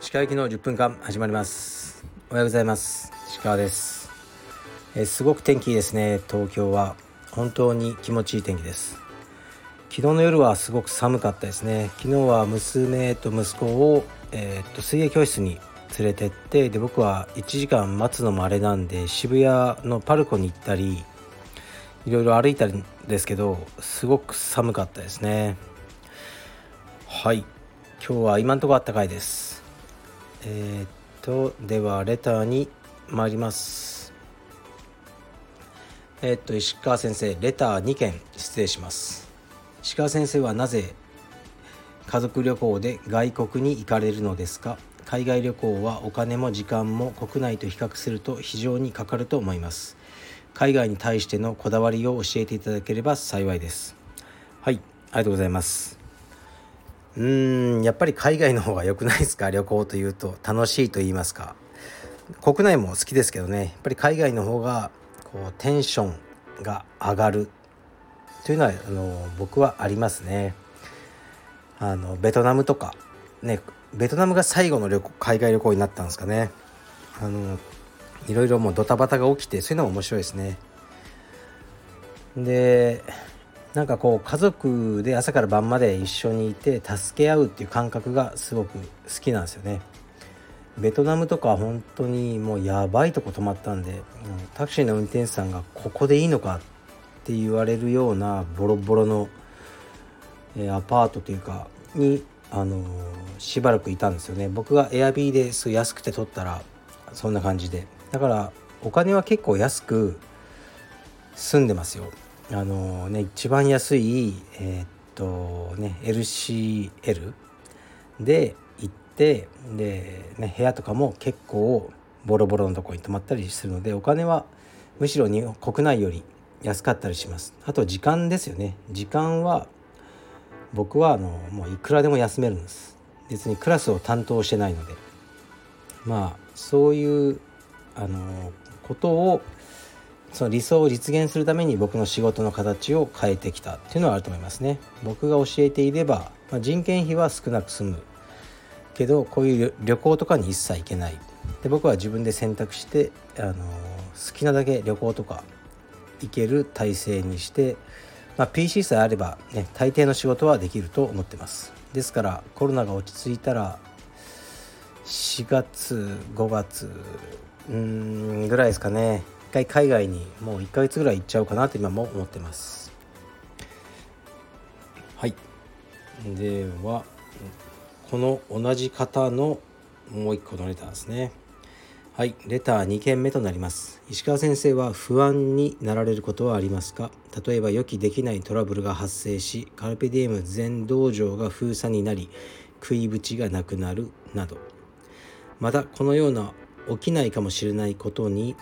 歯科行きの10分間始まります。おはようございます。歯科です、え、すごく天気いいですね。東京は。本当に気持ちいい天気です。昨日の夜はすごく寒かったですね。昨日は娘と息子を、えー、っと水泳教室に連れてってで僕は1時間待つのもあれなんで渋谷のパルコに行ったりいろいろ歩いたんですけどすごく寒かったですね。はい。今日は今んとこあったかいです。えー、っとではレターに参ります。えー、っと石川先生レター2件失礼します。石川先生はなぜ家族旅行で外国に行かれるのですか？海外旅行はお金も時間も国内と比較すると非常にかかると思います。海外に対してのこだわりを教えていただければ幸いです。はいありがとうございます。うーんやっぱり海外の方が良くないですか？旅行というと楽しいと言いますか。国内も好きですけどね。やっぱり海外の方がこうテンションが上がるというのはあの僕はありますね。あのベトナムとかねベトナムが最後の旅行海外旅行になったんですかね。あのいろいろもうドタバタが起きてそういうのも面白いですね。でなんかこう家族で朝から晩まで一緒にいて助け合うっていう感覚がすごく好きなんですよね。ベトナムとか本当にもうやばいとこ泊まったんでタクシーの運転手さんがここでいいのかって言われるようなボロボロの、えアパートというかにあのしばらくいたんですよね。僕がエアビーですごい安くて取ったらそんな感じで。だからお金は結構安く住んでますよ。あのね一番安いえー、っとね LCL で行ってで、ね、部屋とかも結構ボロボロのとこに泊まったりするのでお金はむしろに国内より安かったりします。あと時間ですよね。時間は僕はあのもういくらでも休めるんです。別にクラスを担当してないので。まあそういうあのことをその理想を実現するために僕の仕事の形を変えてきたっていうのはあると思いますね。僕が教えていれば、まあ、人件費は少なく済むけどこういう旅行とかに一切行けない。で僕は自分で選択してあの好きなだけ旅行とか行ける体制にしてまあ、PC さえあれば、ね、大抵の仕事はできると思ってます。ですからコロナが落ち着いたら4月5月うんぐらいですかね。一回海外にもう1ヶ月ぐらい行っちゃおうかなと今も思ってます。はい。ではこの同じ方のもう一個のレターですね。はい、レター2件目となります。石川先生は不安になられることはありますか？例えば予期できないトラブルが発生し、カルペディエム全道場が封鎖になり、食いぶちがなくなるなど。また、このような起きないかもしれないことに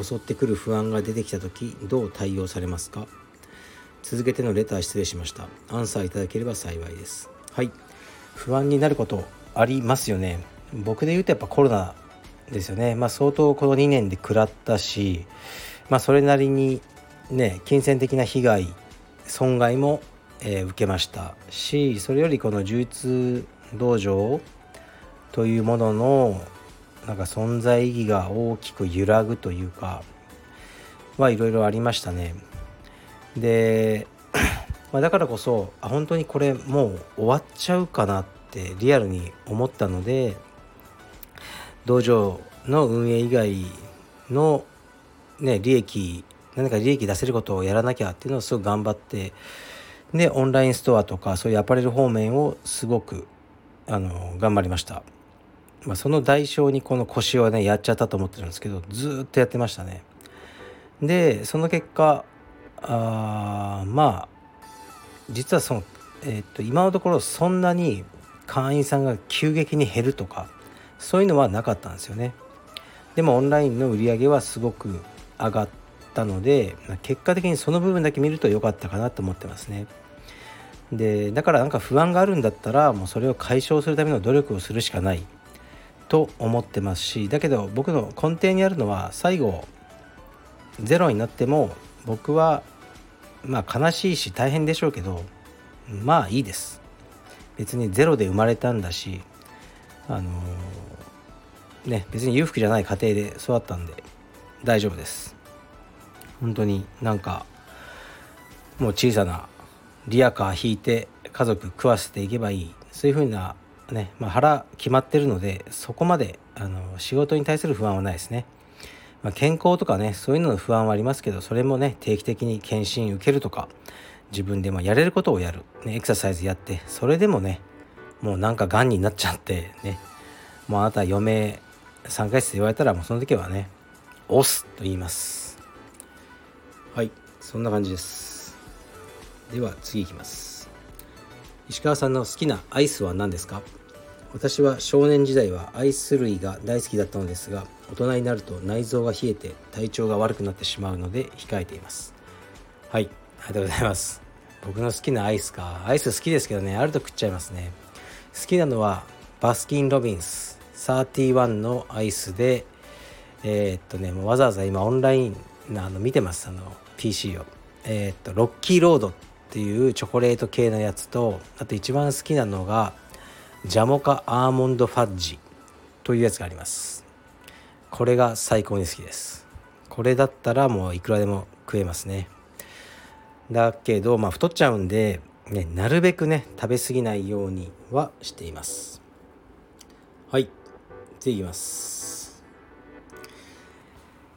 襲ってくる不安が出てきた時、どう対応されますか？続けてのレター失礼しました。アンサーいただければ幸いです。はい、不安になることありますよね。僕で言うとやっぱコロナですよね。まあ、相当この2年で食らったし、まあ、それなりにね金銭的な被害損害も、えー、受けましたしそれよりこの充実道場というもののなんか存在意義が大きく揺らぐというかはいろいろありましたね。で、まあ、だからこそあ本当にこれもう終わっちゃうかなってリアルに思ったので道場の運営以外の、ね、利益何か利益出せることをやらなきゃっていうのをすごく頑張ってでオンラインストアとかそういうアパレル方面をすごくあの頑張りました、まあ、その代償にこの腰をねやっちゃったと思ってるんですけどずっとやってましたね。でその結果あまあ実はその、えー、っと今のところそんなに会員さんが急激に減るとかそういうのはなかったんですよね。でもオンラインの売り上げはすごく上がったので結果的にその部分だけ見ると良かったかなと思ってますね。でだからなんか不安があるんだったらもうそれを解消するための努力をするしかない。と思ってますしだけど僕の根底にあるのは最後ゼロになっても僕はまあ悲しいし大変でしょうけどまあいいです。別にゼロで生まれたんだしあのー、ね別に裕福じゃない家庭で育ったんで大丈夫です。本当になんかもう小さなリアカー引いて家族食わせていけばいい。そういうふうなね、まあ、腹決まってるのでそこまであの仕事に対する不安はないですね、まあ、健康とかねそういうのの不安はありますけどそれもね定期的に検診受けるとか自分でもやれることをやる、ね、エクササイズやってそれでもねもうなんかがんになっちゃってねもうあなた余命3ヶ月って言われたらもうその時はね押すと言います。はいそんな感じです。では次いきます。石川さんの好きなアイスは何ですか？私は少年時代はアイス類が大好きだったのですが大人になると内臓が冷えて体調が悪くなってしまうので控えています。はい。ありがとうございます。僕の好きなアイスか。アイス好きですけどねあると食っちゃいますね。好きなのはバスキン・ロビンス。31のアイスでえー、っとねもうわざわざ今オンラインあの見てます。あの PC を。えー、っとロッキーロードっていうチョコレート系のやつとあと一番好きなのがジャモカアーモンドファッジというやつがあります。これが最高に好きです。これだったらもういくらでも食えますね。だけどまあ太っちゃうんで、ね、なるべくね食べ過ぎないようにはしています。はい。次いきます。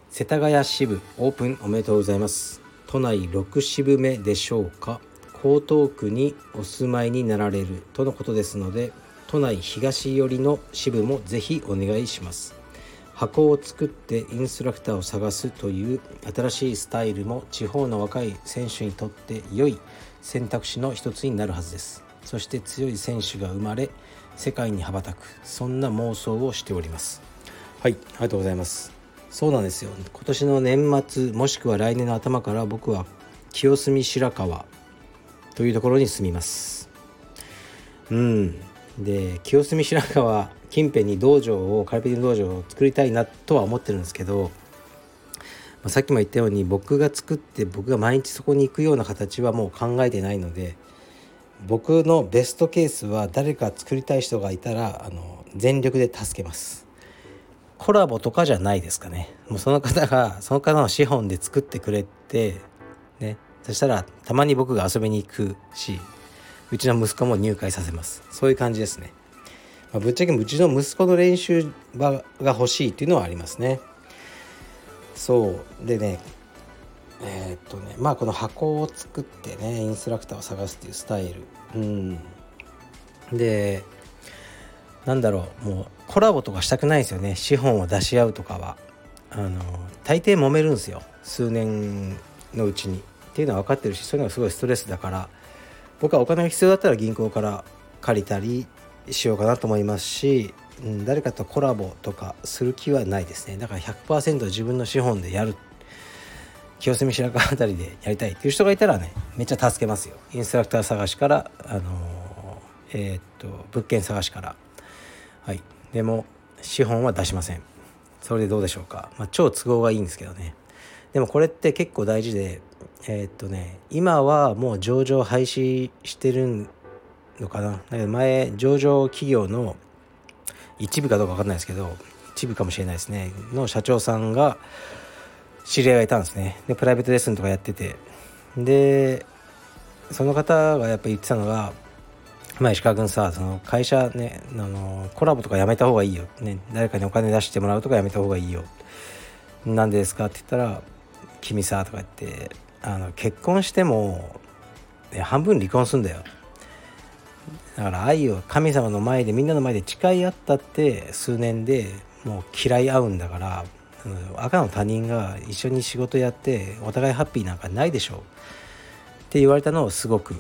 世田谷支部オープン。おめでとうございます。都内6支部目でしょうか。江東区にお住まいになられるとのことですので都内東寄りの支部もぜひお願いします。箱を作ってインストラクターを探すという新しいスタイルも地方の若い選手にとって良い選択肢の一つになるはずです。そして強い選手が生まれ世界に羽ばたくそんな妄想をしております。はいありがとうございます。そうなんですよ。今年の年末もしくは来年の頭から僕は清澄白河というところに住みます。うん。で清澄白河近辺に道場をカルペディの道場を作りたいなとは思ってるんですけど、まあ、さっきも言ったように僕が作って僕が毎日そこに行くような形はもう考えてないので僕のベストケースは誰か作りたい人がいたらあの全力で助けます。コラボとかじゃないですかね。もうその方がその方の資本で作ってくれてね。そしたらたまに僕が遊びに行くしうちの息子も入会させます。そういう感じですね、まあ、ぶっちゃけうちの息子の練習場が欲しいっていうのはありますね。そう。でねえー、っとねまあこの箱を作ってねインストラクターを探すっていうスタイル。うん。でなんだろうもうコラボとかしたくないですよね。資本を出し合うとかは。あの大抵揉めるんですよ。数年のうちに。っていうのは分かってるしそういうのがすごいストレスだから。僕はお金が必要だったら銀行から借りたりしようかなと思いますし、うん、誰かとコラボとかする気はないですね。だから100%自分の資本でやる清澄白河あたりでやりたいっていう人がいたらねめっちゃ助けますよ。インストラクター探しからあのえー、っと物件探しから。はい。でも資本は出しません。それでどうでしょうか、まあ、超都合がいいんですけどね。でもこれって結構大事でえー、っとね今はもう上場廃止してるのかな？だけど前上場企業の一部かどうか分かんないですけど一部かもしれないですね。の社長さんが知り合いがいたんですね。でプライベートレッスンとかやってて。でその方がやっぱ言ってたのがまあ石川君さその会社ねあのコラボとかやめた方がいいよ、ね、誰かにお金出してもらうとかやめた方がいいよ。なんでですか？って言ったら「君さ」とか言って。あの結婚しても、半分離婚すんだよ。だから愛を神様の前でみんなの前で誓い合ったって数年でもう嫌い合うんだから赤の他人が一緒に仕事やってお互いハッピーなんかないでしょう。って言われたのをすごく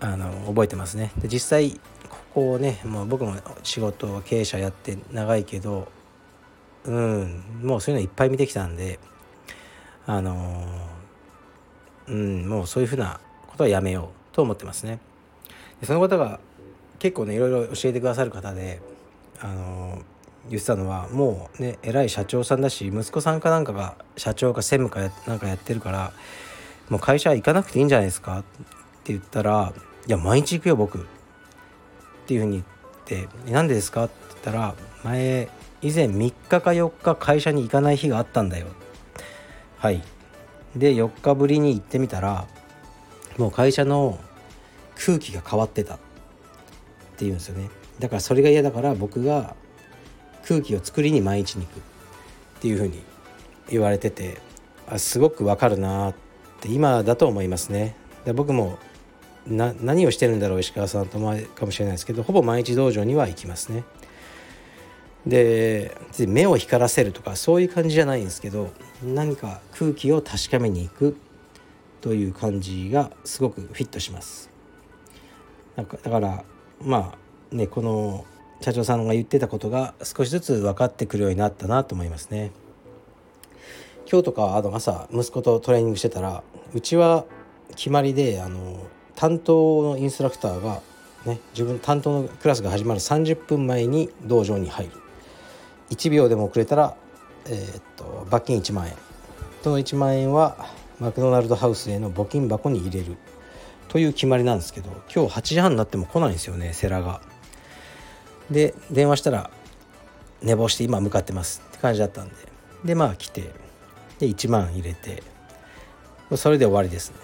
あの覚えてますね。で実際ここをねもう僕も仕事経営者やって長いけどうんもうそういうのいっぱい見てきたんであのうんもうそういうふうなことはやめようと思ってますねでその方が結構ねいろいろ教えてくださる方であの言ってたのはもうね偉い社長さんだし息子さんかなんかが社長か専務かなんかやってるからもう会社行かなくていいんじゃないですか?」って言ったら「いや毎日行くよ僕」っていうふうに言って「なんでですか?」って言ったら前以前3日か4日会社に行かない日があったんだよはいで4日ぶりに行ってみたらもう会社の空気が変わってたっていうんですよね。だからそれが嫌だから僕が空気を作りに毎日に行くっていうふうに言われててあすごくわかるなって今だと思いますね。で僕もな何をしてるんだろう石川さんと思うかもしれないですけどほぼ毎日道場には行きますね。で目を光らせるとかそういう感じじゃないんですけど何か空気を確かめに行くという感じがすごくフィットします。なんかだからまあねこの社長さんが言ってたことが少しずつ分かってくるようになったなと思いますね。今日とかあの朝息子とトレーニングしてたらうちは決まりであの担当のインストラクターがね自分担当のクラスが始まる30分前に道場に入る。1秒でも遅れたら、えー、っと罰金1万円。その1万円はマクドナルドハウスへの募金箱に入れる。という決まりなんですけど今日8時半になっても来ないんですよねセラが。で電話したら寝坊して今向かってます。って感じだったんで。でまあ来てで1万入れてそれで終わりですね。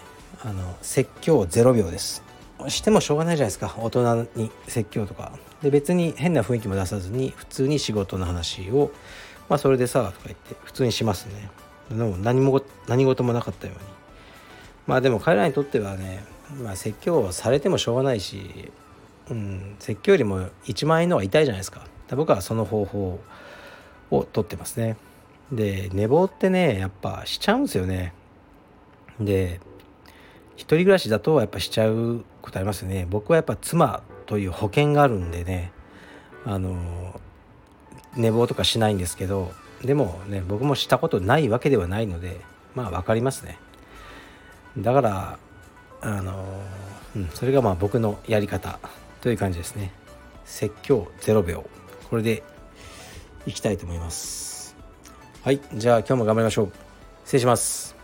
あの説教0秒です。してもしょうがないじゃないですか大人に説教とか。で別に変な雰囲気も出さずに普通に仕事の話をまあそれでさとか言って普通にしますね。でも何も何事もなかったように。まあでも彼らにとってはね、まあ、説教されてもしょうがないし、うん、説教よりも1万円の方が痛いじゃないですか。僕はその方法をとってますね。で寝坊ってねやっぱしちゃうんですよね。で一人暮らしだとやっぱしちゃうことありますよね。僕はやっぱ妻という保険があるんでね。あの寝坊とかしないんですけどでもね僕もしたことないわけではないのでまあ分かりますね。だからあの、うん、それがまあ僕のやり方という感じですね。説教0秒。これでいきたいと思います。はいじゃあ今日も頑張りましょう。失礼します。